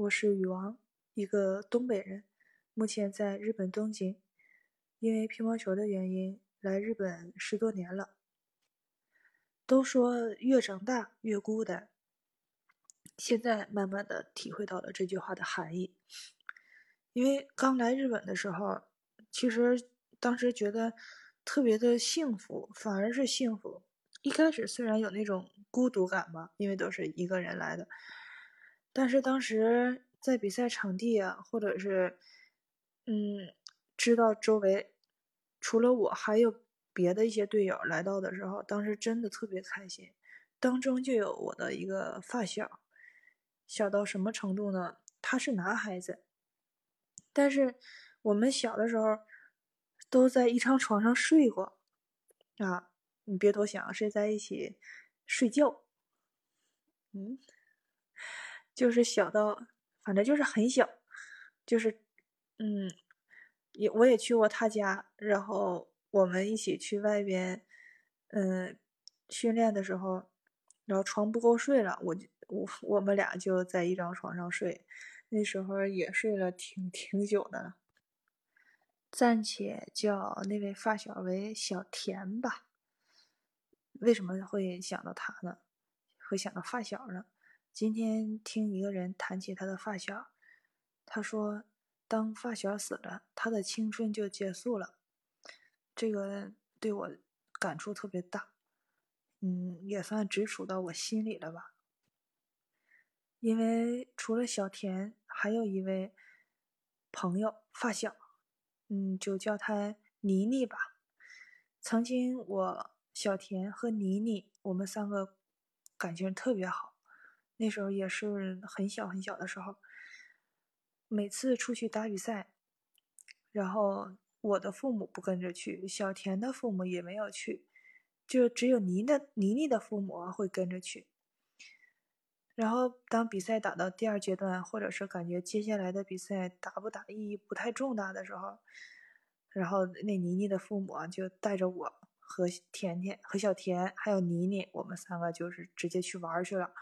我是羽王，一个东北人，目前在日本东京。因为乒乓球的原因，来日本十多年了。都说越长大越孤单，现在慢慢的体会到了这句话的含义。因为刚来日本的时候，其实当时觉得特别的幸福，反而是幸福。一开始虽然有那种孤独感吧，因为都是一个人来的，但是当时在比赛场地啊，或者是嗯，知道周围除了我还有别的一些队友来到的时候，当时真的特别开心。当中就有我的一个发小，小到什么程度呢？他是男孩子，但是我们小的时候都在一张床上睡过啊。你别多想，睡在一起睡觉，嗯，就是小到，反正就是很小，就是，嗯，也我也去过他家，然后我们一起去外边，嗯，训练的时候，然后床不够睡了，我就我我们俩就在一张床上睡，那时候也睡了挺挺久的了，暂且叫那位发小为小田吧。为什么会想到他呢？会想到发小呢？今天听一个人谈起他的发小，他说：“当发小死了，他的青春就结束了。”这个对我感触特别大，嗯，也算直触到我心里了吧。因为除了小田，还有一位朋友发小，嗯，就叫他妮妮吧。曾经我。小田和妮妮，我们三个感情特别好。那时候也是很小很小的时候，每次出去打比赛，然后我的父母不跟着去，小田的父母也没有去，就只有妮的妮妮的父母会跟着去。然后当比赛打到第二阶段，或者是感觉接下来的比赛打不打意义不太重大的时候，然后那妮妮的父母就带着我。和甜甜、和小田还有妮妮，我们三个就是直接去玩去了，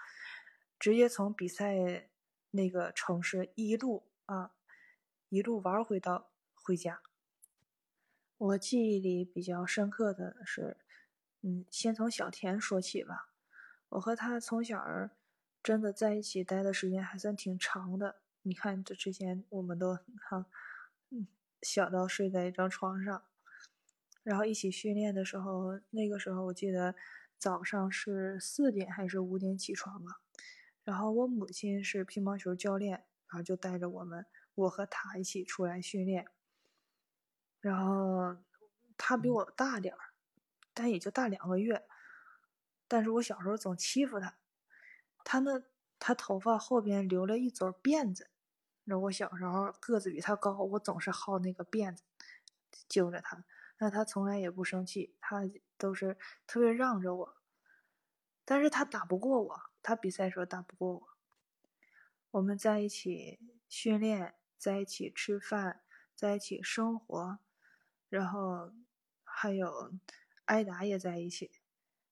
直接从比赛那个城市一路啊，一路玩回到回家。我记忆里比较深刻的是，嗯，先从小田说起吧。我和他从小儿真的在一起待的时间还算挺长的。你看，这之前我们都哈，嗯，小到睡在一张床上。然后一起训练的时候，那个时候我记得早上是四点还是五点起床啊？然后我母亲是乒乓球教练，然后就带着我们，我和她一起出来训练。然后他比我大点儿，但也就大两个月。但是我小时候总欺负他，他那他头发后边留了一撮辫子，那我小时候个子比他高，我总是薅那个辫子，揪着他。那他从来也不生气，他都是特别让着我，但是他打不过我，他比赛时候打不过我。我们在一起训练，在一起吃饭，在一起生活，然后还有挨打也在一起。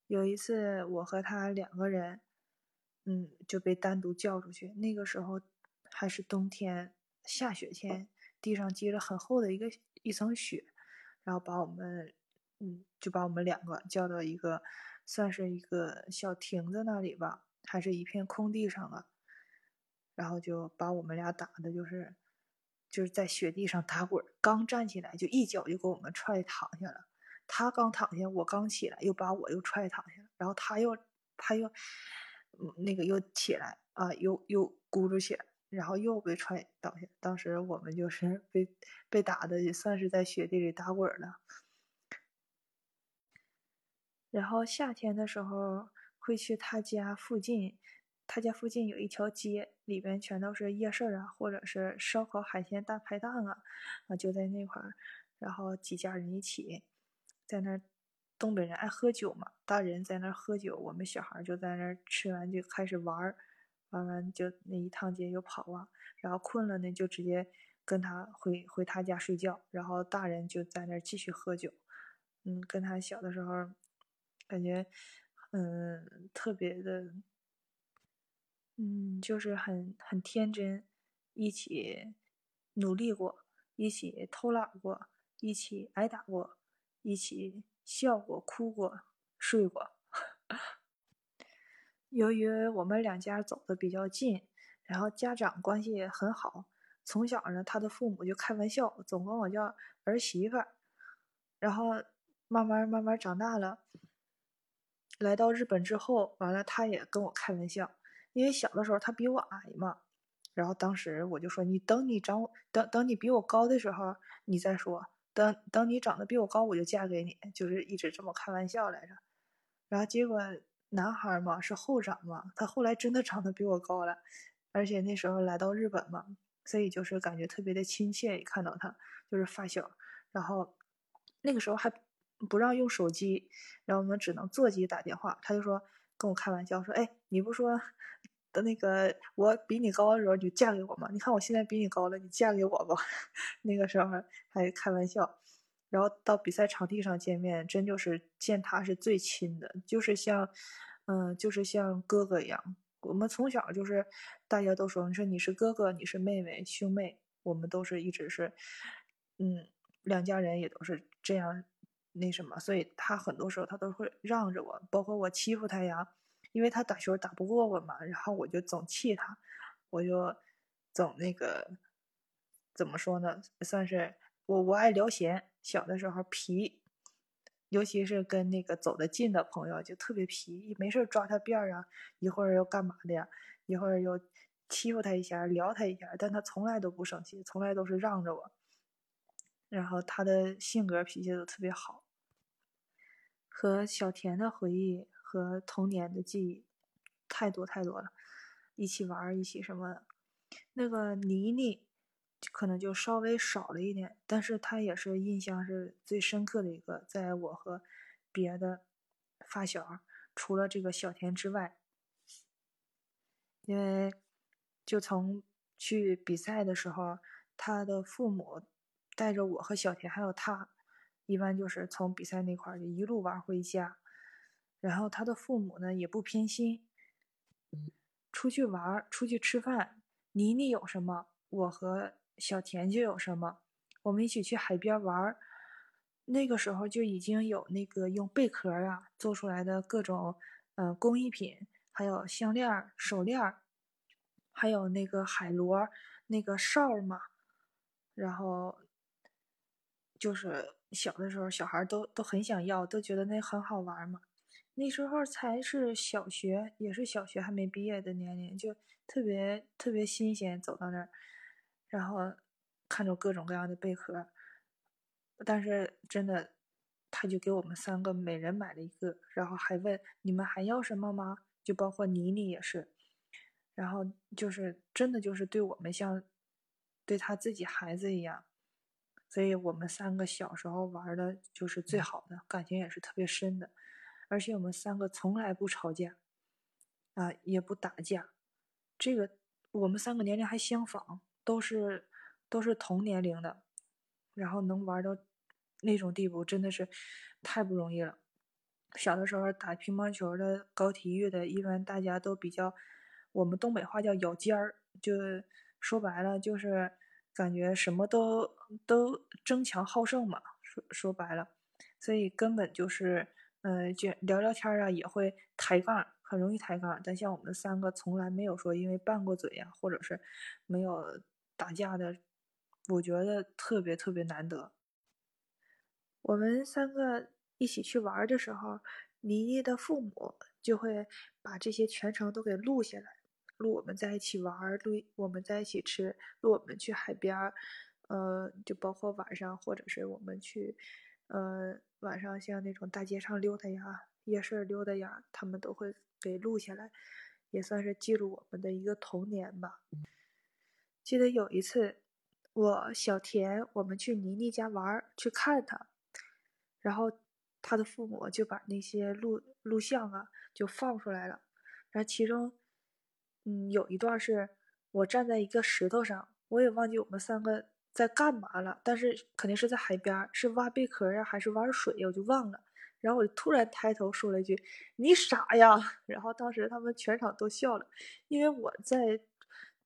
有一次我和他两个人，嗯，就被单独叫出去，那个时候还是冬天，下雪天，地上积了很厚的一个一层雪。然后把我们，嗯，就把我们两个叫到一个，算是一个小亭子那里吧，还是一片空地上啊。然后就把我们俩打的，就是，就是在雪地上打滚，刚站起来就一脚就给我们踹躺下了。他刚躺下，我刚起来又把我又踹躺下了。然后他又，他又，嗯那个又起来啊，又又咕噜起来。然后又被踹倒下，当时我们就是 被被打的，也算是在雪地里打滚了。然后夏天的时候会去他家附近，他家附近有一条街，里边全都是夜市啊，或者是烧烤、海鲜大排档啊，啊就在那块儿，然后几家人一起在那儿，东北人爱喝酒嘛，大人在那儿喝酒，我们小孩就在那儿吃完就开始玩儿。玩完就那一趟街又跑啊，然后困了呢就直接跟他回回他家睡觉，然后大人就在那儿继续喝酒。嗯，跟他小的时候感觉嗯特别的，嗯就是很很天真，一起努力过，一起偷懒过，一起挨打过，一起笑过、哭过、睡过。由于我们两家走的比较近，然后家长关系也很好，从小呢，他的父母就开玩笑，总管我叫儿媳妇儿。然后慢慢慢慢长大了，来到日本之后，完了他也跟我开玩笑，因为小的时候他比我矮嘛。然后当时我就说：“你等你长等等你比我高的时候，你再说。等等你长得比我高，我就嫁给你。”就是一直这么开玩笑来着。然后结果男孩嘛是后长嘛，他后来真的长得比我高了，而且那时候来到日本嘛，所以就是感觉特别的亲切。一看到他就是发小，然后那个时候还不让用手机，然后我们只能座机打电话。他就说跟我开玩笑说：“哎，你不说。”的那个我比你高的时候，你就嫁给我嘛？你看我现在比你高了，你嫁给我吧。那个时候还开玩笑，然后到比赛场地上见面，真就是见他是最亲的，就是像，嗯，就是像哥哥一样。我们从小就是大家都说，你说你是哥哥，你是妹妹，兄妹，我们都是一直是，嗯，两家人也都是这样那什么，所以他很多时候他都会让着我，包括我欺负他呀。因为他打球打不过我嘛，然后我就总气他，我就总那个怎么说呢？算是我我爱聊闲，小的时候皮，尤其是跟那个走得近的朋友就特别皮，没事抓他辫儿啊，一会儿又干嘛的呀？一会儿又欺负他一下，撩他一下，但他从来都不生气，从来都是让着我。然后他的性格脾气都特别好，和小田的回忆。和童年的记忆太多太多了，一起玩一起什么的。那个妮妮可能就稍微少了一点，但是她也是印象是最深刻的一个。在我和别的发小，除了这个小田之外，因为就从去比赛的时候，他的父母带着我和小田还有他，一般就是从比赛那块儿就一路玩回家。然后他的父母呢也不偏心，出去玩出去吃饭，妮妮有什么，我和小田就有什么。我们一起去海边玩那个时候就已经有那个用贝壳啊做出来的各种嗯工艺品，还有项链、手链，还有那个海螺那个哨嘛。然后就是小的时候，小孩都都很想要，都觉得那很好玩嘛。那时候才是小学，也是小学还没毕业的年龄，就特别特别新鲜。走到那儿，然后看着各种各样的贝壳，但是真的，他就给我们三个每人买了一个，然后还问你们还要什么吗？就包括妮妮也是，然后就是真的就是对我们像对他自己孩子一样，所以我们三个小时候玩的就是最好的，感情也是特别深的。而且我们三个从来不吵架，啊，也不打架。这个我们三个年龄还相仿，都是都是同年龄的，然后能玩到那种地步，真的是太不容易了。小的时候打乒乓球的、搞体育的，一般大家都比较，我们东北话叫咬尖儿，就说白了就是感觉什么都都争强好胜嘛。说说白了，所以根本就是。嗯，就聊聊天啊，也会抬杠，很容易抬杠。但像我们三个，从来没有说因为拌过嘴呀，或者是没有打架的，我觉得特别特别难得。我们三个一起去玩的时候，妮妮的父母就会把这些全程都给录下来，录我们在一起玩，录我们在一起吃，录我们去海边儿，呃，就包括晚上或者是我们去。呃，晚上像那种大街上溜达呀、夜市溜达呀，他们都会给录下来，也算是记录我们的一个童年吧。记得有一次，我小田我们去妮妮家玩，去看她，然后他的父母就把那些录录像啊就放出来了，然后其中，嗯，有一段是我站在一个石头上，我也忘记我们三个。在干嘛了？但是肯定是在海边，是挖贝壳呀，还是玩水呀？我就忘了。然后我就突然抬头说了一句：“你傻呀！”然后当时他们全场都笑了，因为我在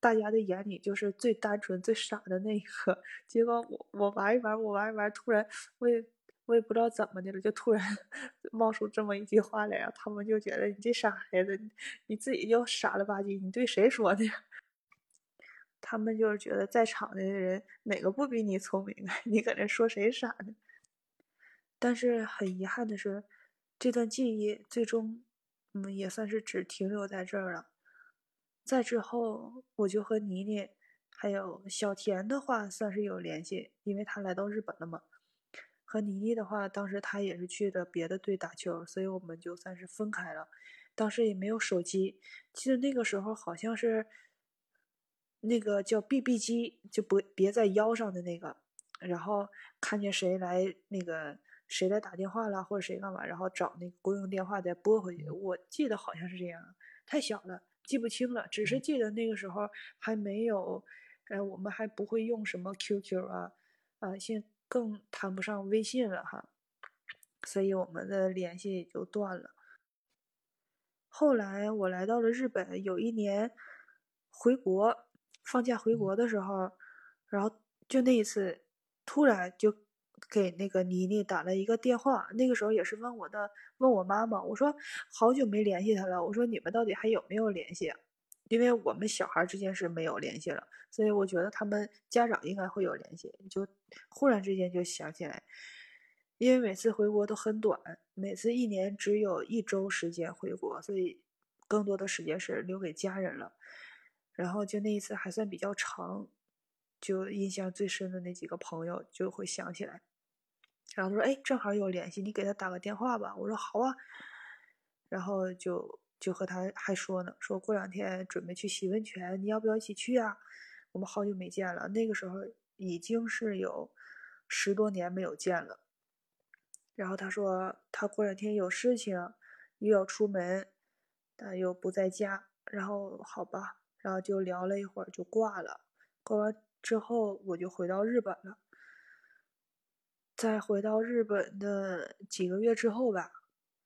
大家的眼里就是最单纯、最傻的那一个。结果我我玩一玩，我玩一玩，突然我也我也不知道怎么的了，就突然冒出这么一句话来啊！他们就觉得你这傻孩子，你自己就傻了吧唧，你对谁说的？他们就是觉得在场的人哪个不比你聪明啊？你搁这说谁傻呢？但是很遗憾的是，这段记忆最终，嗯，也算是只停留在这儿了。再之后，我就和妮妮还有小田的话算是有联系，因为他来到日本了嘛。和倪妮的话，当时他也是去的别的队打球，所以我们就算是分开了。当时也没有手机，记得那个时候好像是那个叫 BB 机，就不别在腰上的那个，然后看见谁来那个。谁来打电话了，或者谁干嘛，然后找那个公用电话再拨回去。我记得好像是这样，太小了，记不清了。只是记得那个时候还没有，哎，我们还不会用什么 QQ 啊，啊，现更谈不上微信了哈，所以我们的联系也就断了。后来我来到了日本，有一年回国放假回国的时候，然后就那一次，突然就。给那个妮妮打了一个电话，那个时候也是问我的，问我妈妈，我说好久没联系她了，我说你们到底还有没有联系？因为我们小孩之间是没有联系了，所以我觉得他们家长应该会有联系。就忽然之间就想起来，因为每次回国都很短，每次一年只有一周时间回国，所以更多的时间是留给家人了。然后就那一次还算比较长，就印象最深的那几个朋友就会想起来。然后他说：“哎，正好有联系，你给他打个电话吧。”我说：“好啊。”然后就就和他还说呢，说过两天准备去洗温泉，你要不要一起去啊？我们好久没见了，那个时候已经是有十多年没有见了。然后他说他过两天有事情，又要出门，但又不在家。然后好吧，然后就聊了一会儿就挂了。挂完之后我就回到日本了。在回到日本的几个月之后吧，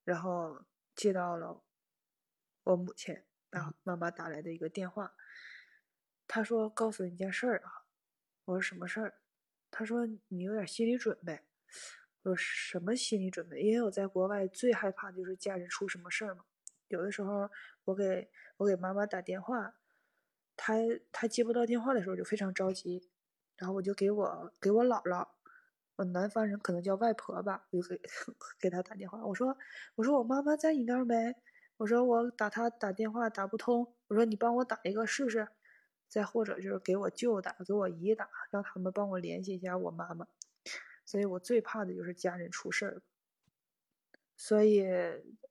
然后接到了我母亲啊妈妈打来的一个电话，她说：“告诉你一件事儿啊。”我说：“什么事儿？”她说：“你有点心理准备。”我说：“什么心理准备？因为我在国外最害怕就是家人出什么事儿嘛。有的时候我给我给妈妈打电话，她她接不到电话的时候就非常着急，然后我就给我给我姥姥。”我南方人可能叫外婆吧，我就给 给她打电话。我说：“我说我妈妈在你那儿没？我说我打他打电话打不通。我说你帮我打一个试试。再或者就是给我舅打，给我姨打，让他们帮我联系一下我妈妈。所以我最怕的就是家人出事儿。所以，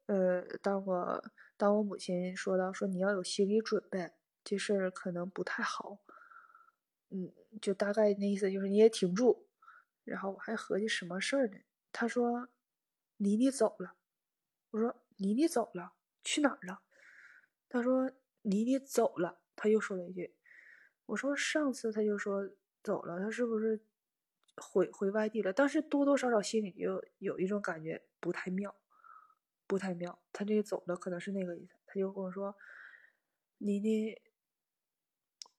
呃，当我当我母亲说到说你要有心理准备，这事儿可能不太好。嗯，就大概那意思就是你也挺住。”然后我还合计什么事儿呢？他说：“妮妮走了。”我说：“妮妮走了，去哪儿了？”他说：“妮妮走了。”他又说了一句：“我说上次他就说走了，他是不是回回外地了？”但是多多少少心里就有一种感觉不太妙，不太妙。他这个走了可能是那个意思。他就跟我说：“妮妮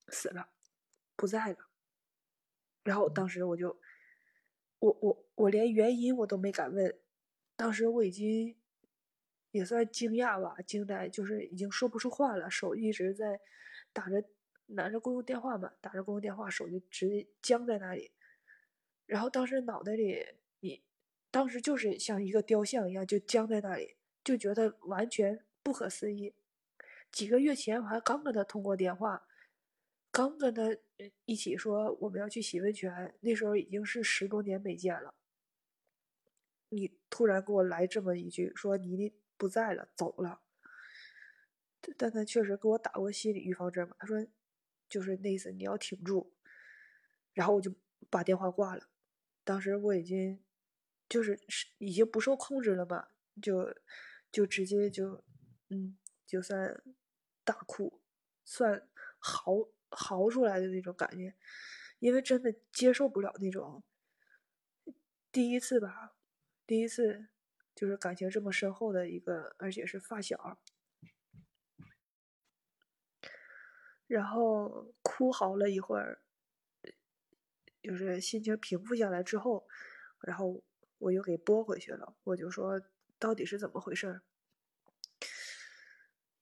死了，不在了。”然后当时我就。我我我连原因我都没敢问，当时我已经也算惊讶吧，惊呆，就是已经说不出话了，手一直在打着拿着公用电话嘛，打着公用电话，手就直接僵在那里。然后当时脑袋里，你当时就是像一个雕像一样，就僵在那里，就觉得完全不可思议。几个月前我还刚跟他通过电话。刚跟他一起说我们要去洗温泉，那时候已经是十多年没见了。你突然给我来这么一句，说你不在了，走了。但他确实给我打过心理预防针嘛，他说就是那意思，你要挺住。然后我就把电话挂了。当时我已经就是已经不受控制了嘛，就就直接就嗯，就算大哭，算嚎。嚎出来的那种感觉，因为真的接受不了那种第一次吧，第一次就是感情这么深厚的一个，而且是发小。然后哭嚎了一会儿，就是心情平复下来之后，然后我又给拨回去了。我就说到底是怎么回事？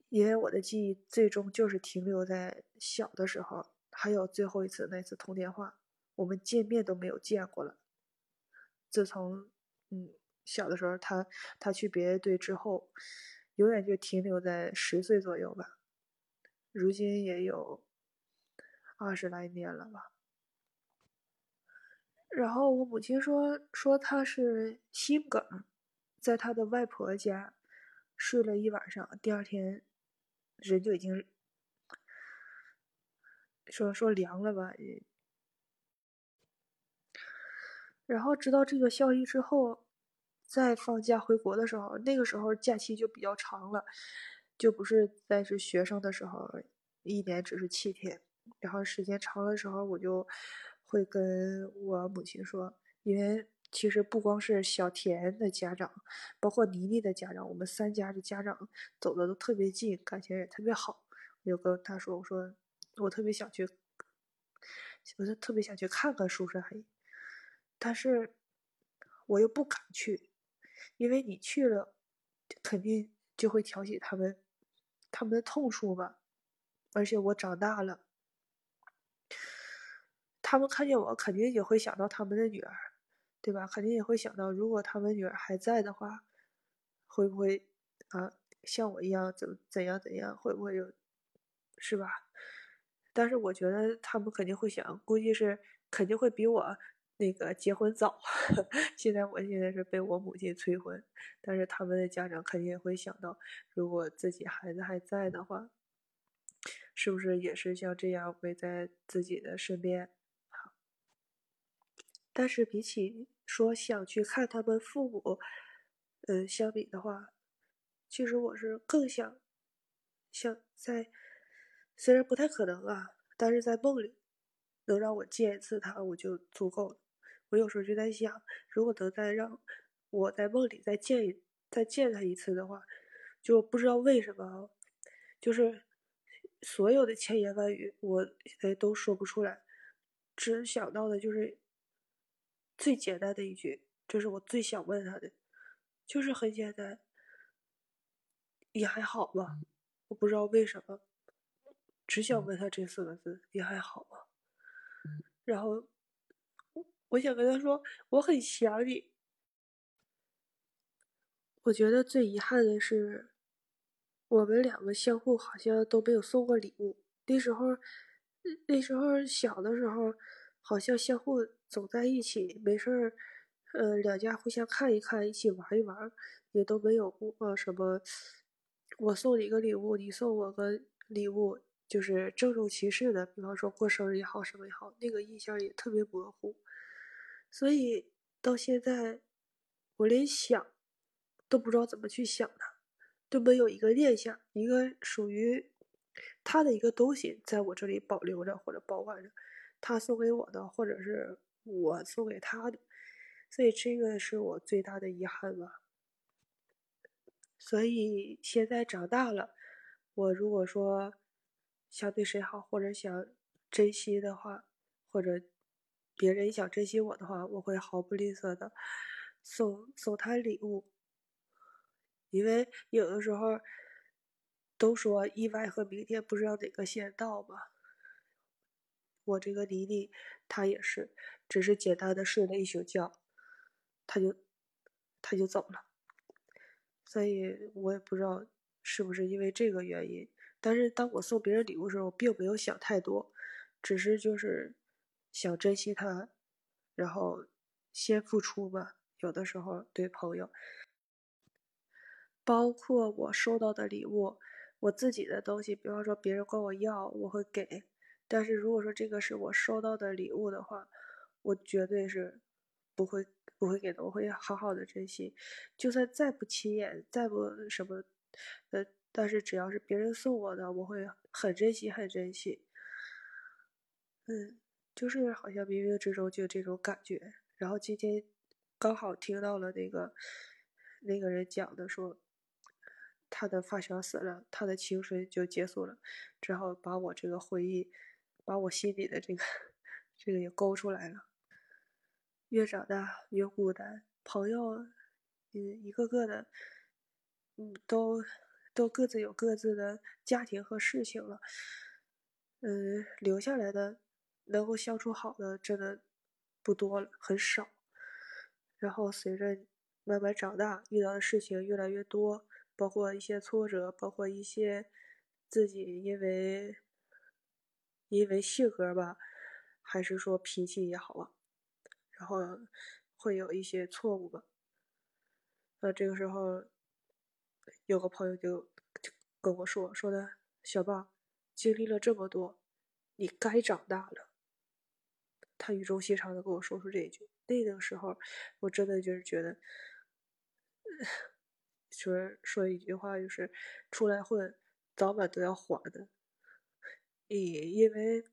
因为我的记忆最终就是停留在小的时候，还有最后一次那次通电话，我们见面都没有见过了。自从嗯小的时候他他去别的队之后，永远就停留在十岁左右吧。如今也有二十来年了吧。然后我母亲说说他是心梗，在他的外婆家睡了一晚上，第二天人就已经说说凉了吧。然后知道这个消息之后，在放假回国的时候，那个时候假期就比较长了。就不是在是学生的时候，一年只是七天，然后时间长的时候，我就会跟我母亲说，因为其实不光是小田的家长，包括妮妮的家长，我们三家的家长走的都特别近，感情也特别好。我就跟他说，我说我特别想去，我就特别想去看看叔叔阿姨，但是我又不敢去，因为你去了，肯定就会挑起他们。他们的痛处吧，而且我长大了，他们看见我肯定也会想到他们的女儿，对吧？肯定也会想到，如果他们女儿还在的话，会不会啊像我一样怎怎样怎样？会不会有，是吧？但是我觉得他们肯定会想，估计是肯定会比我。那个结婚早，现在我现在是被我母亲催婚，但是他们的家长肯定也会想到，如果自己孩子还在的话，是不是也是像这样围在自己的身边？但是比起说想去看他们父母，嗯，相比的话，其实我是更想，想在，虽然不太可能啊，但是在梦里能让我见一次他，我就足够了。我有时候就在想，如果能再让我在梦里再见一再见他一次的话，就不知道为什么，就是所有的千言万语我现在都说不出来，只想到的就是最简单的一句，这是我最想问他的，就是很简单，也还好吧，我不知道为什么，只想问他这四个字，你还好吗，然后。我想跟他说，我很想你。我觉得最遗憾的是，我们两个相互好像都没有送过礼物。那时候，那时候小的时候，好像相互走在一起，没事儿，呃，两家互相看一看，一起玩一玩，也都没有过什么。我送你个礼物，你送我个礼物，就是郑重其事的，比方说过生日也好，什么也好，那个印象也特别模糊。所以到现在，我连想都不知道怎么去想他，都没有一个念想，一个属于他的一个东西在我这里保留着或者保管着，他送给我的，或者是我送给他的，所以这个是我最大的遗憾吧。所以现在长大了，我如果说想对谁好，或者想珍惜的话，或者。别人想珍惜我的话，我会毫不吝啬的送送他礼物，因为有的时候都说意外和明天不知道哪个先到嘛。我这个妮妮，她也是，只是简单的睡了一宿觉，她就她就走了，所以我也不知道是不是因为这个原因。但是当我送别人礼物的时候，并没有想太多，只是就是。想珍惜他，然后先付出吧。有的时候对朋友，包括我收到的礼物，我自己的东西，比方说别人管我要，我会给。但是如果说这个是我收到的礼物的话，我绝对是不会不会给的，我会好好的珍惜。就算再不起眼，再不什么，呃，但是只要是别人送我的，我会很珍惜，很珍惜。嗯。就是好像冥冥之中就有这种感觉，然后今天刚好听到了那个那个人讲的说，他的发小死了，他的青春就结束了，只好把我这个回忆，把我心里的这个 这个也勾出来了。越长大越孤单，朋友，嗯，一个个的，嗯，都都各自有各自的家庭和事情了，嗯，留下来的能够相处好的真的不多了，很少。然后随着慢慢长大，遇到的事情越来越多。包括一些挫折，包括一些自己因为因为性格吧，还是说脾气也好啊，然后会有一些错误吧。那这个时候，有个朋友就跟我说：“说的小棒，经历了这么多，你该长大了。”他语重心长的跟我说出这一句。那个时候，我真的就是觉得。说 说一句话，就是出来混，早晚都要还的。你因为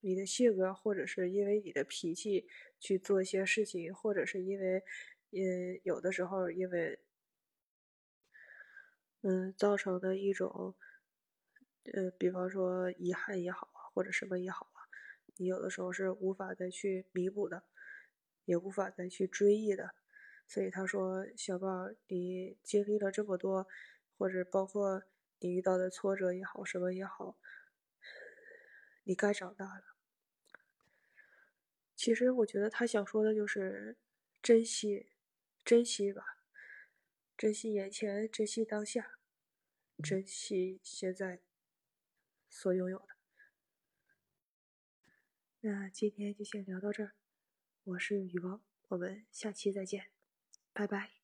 你的性格，或者是因为你的脾气去做一些事情，或者是因为，嗯，有的时候因为，嗯，造成的一种，呃，比方说遗憾也好啊，或者什么也好啊，你有的时候是无法再去弥补的，也无法再去追忆的。所以他说：“小宝，你经历了这么多，或者包括你遇到的挫折也好，什么也好，你该长大了。”其实我觉得他想说的就是珍惜，珍惜吧，珍惜眼前，珍惜当下，珍惜现在所拥有的。那今天就先聊到这儿，我是雨王，我们下期再见。拜拜。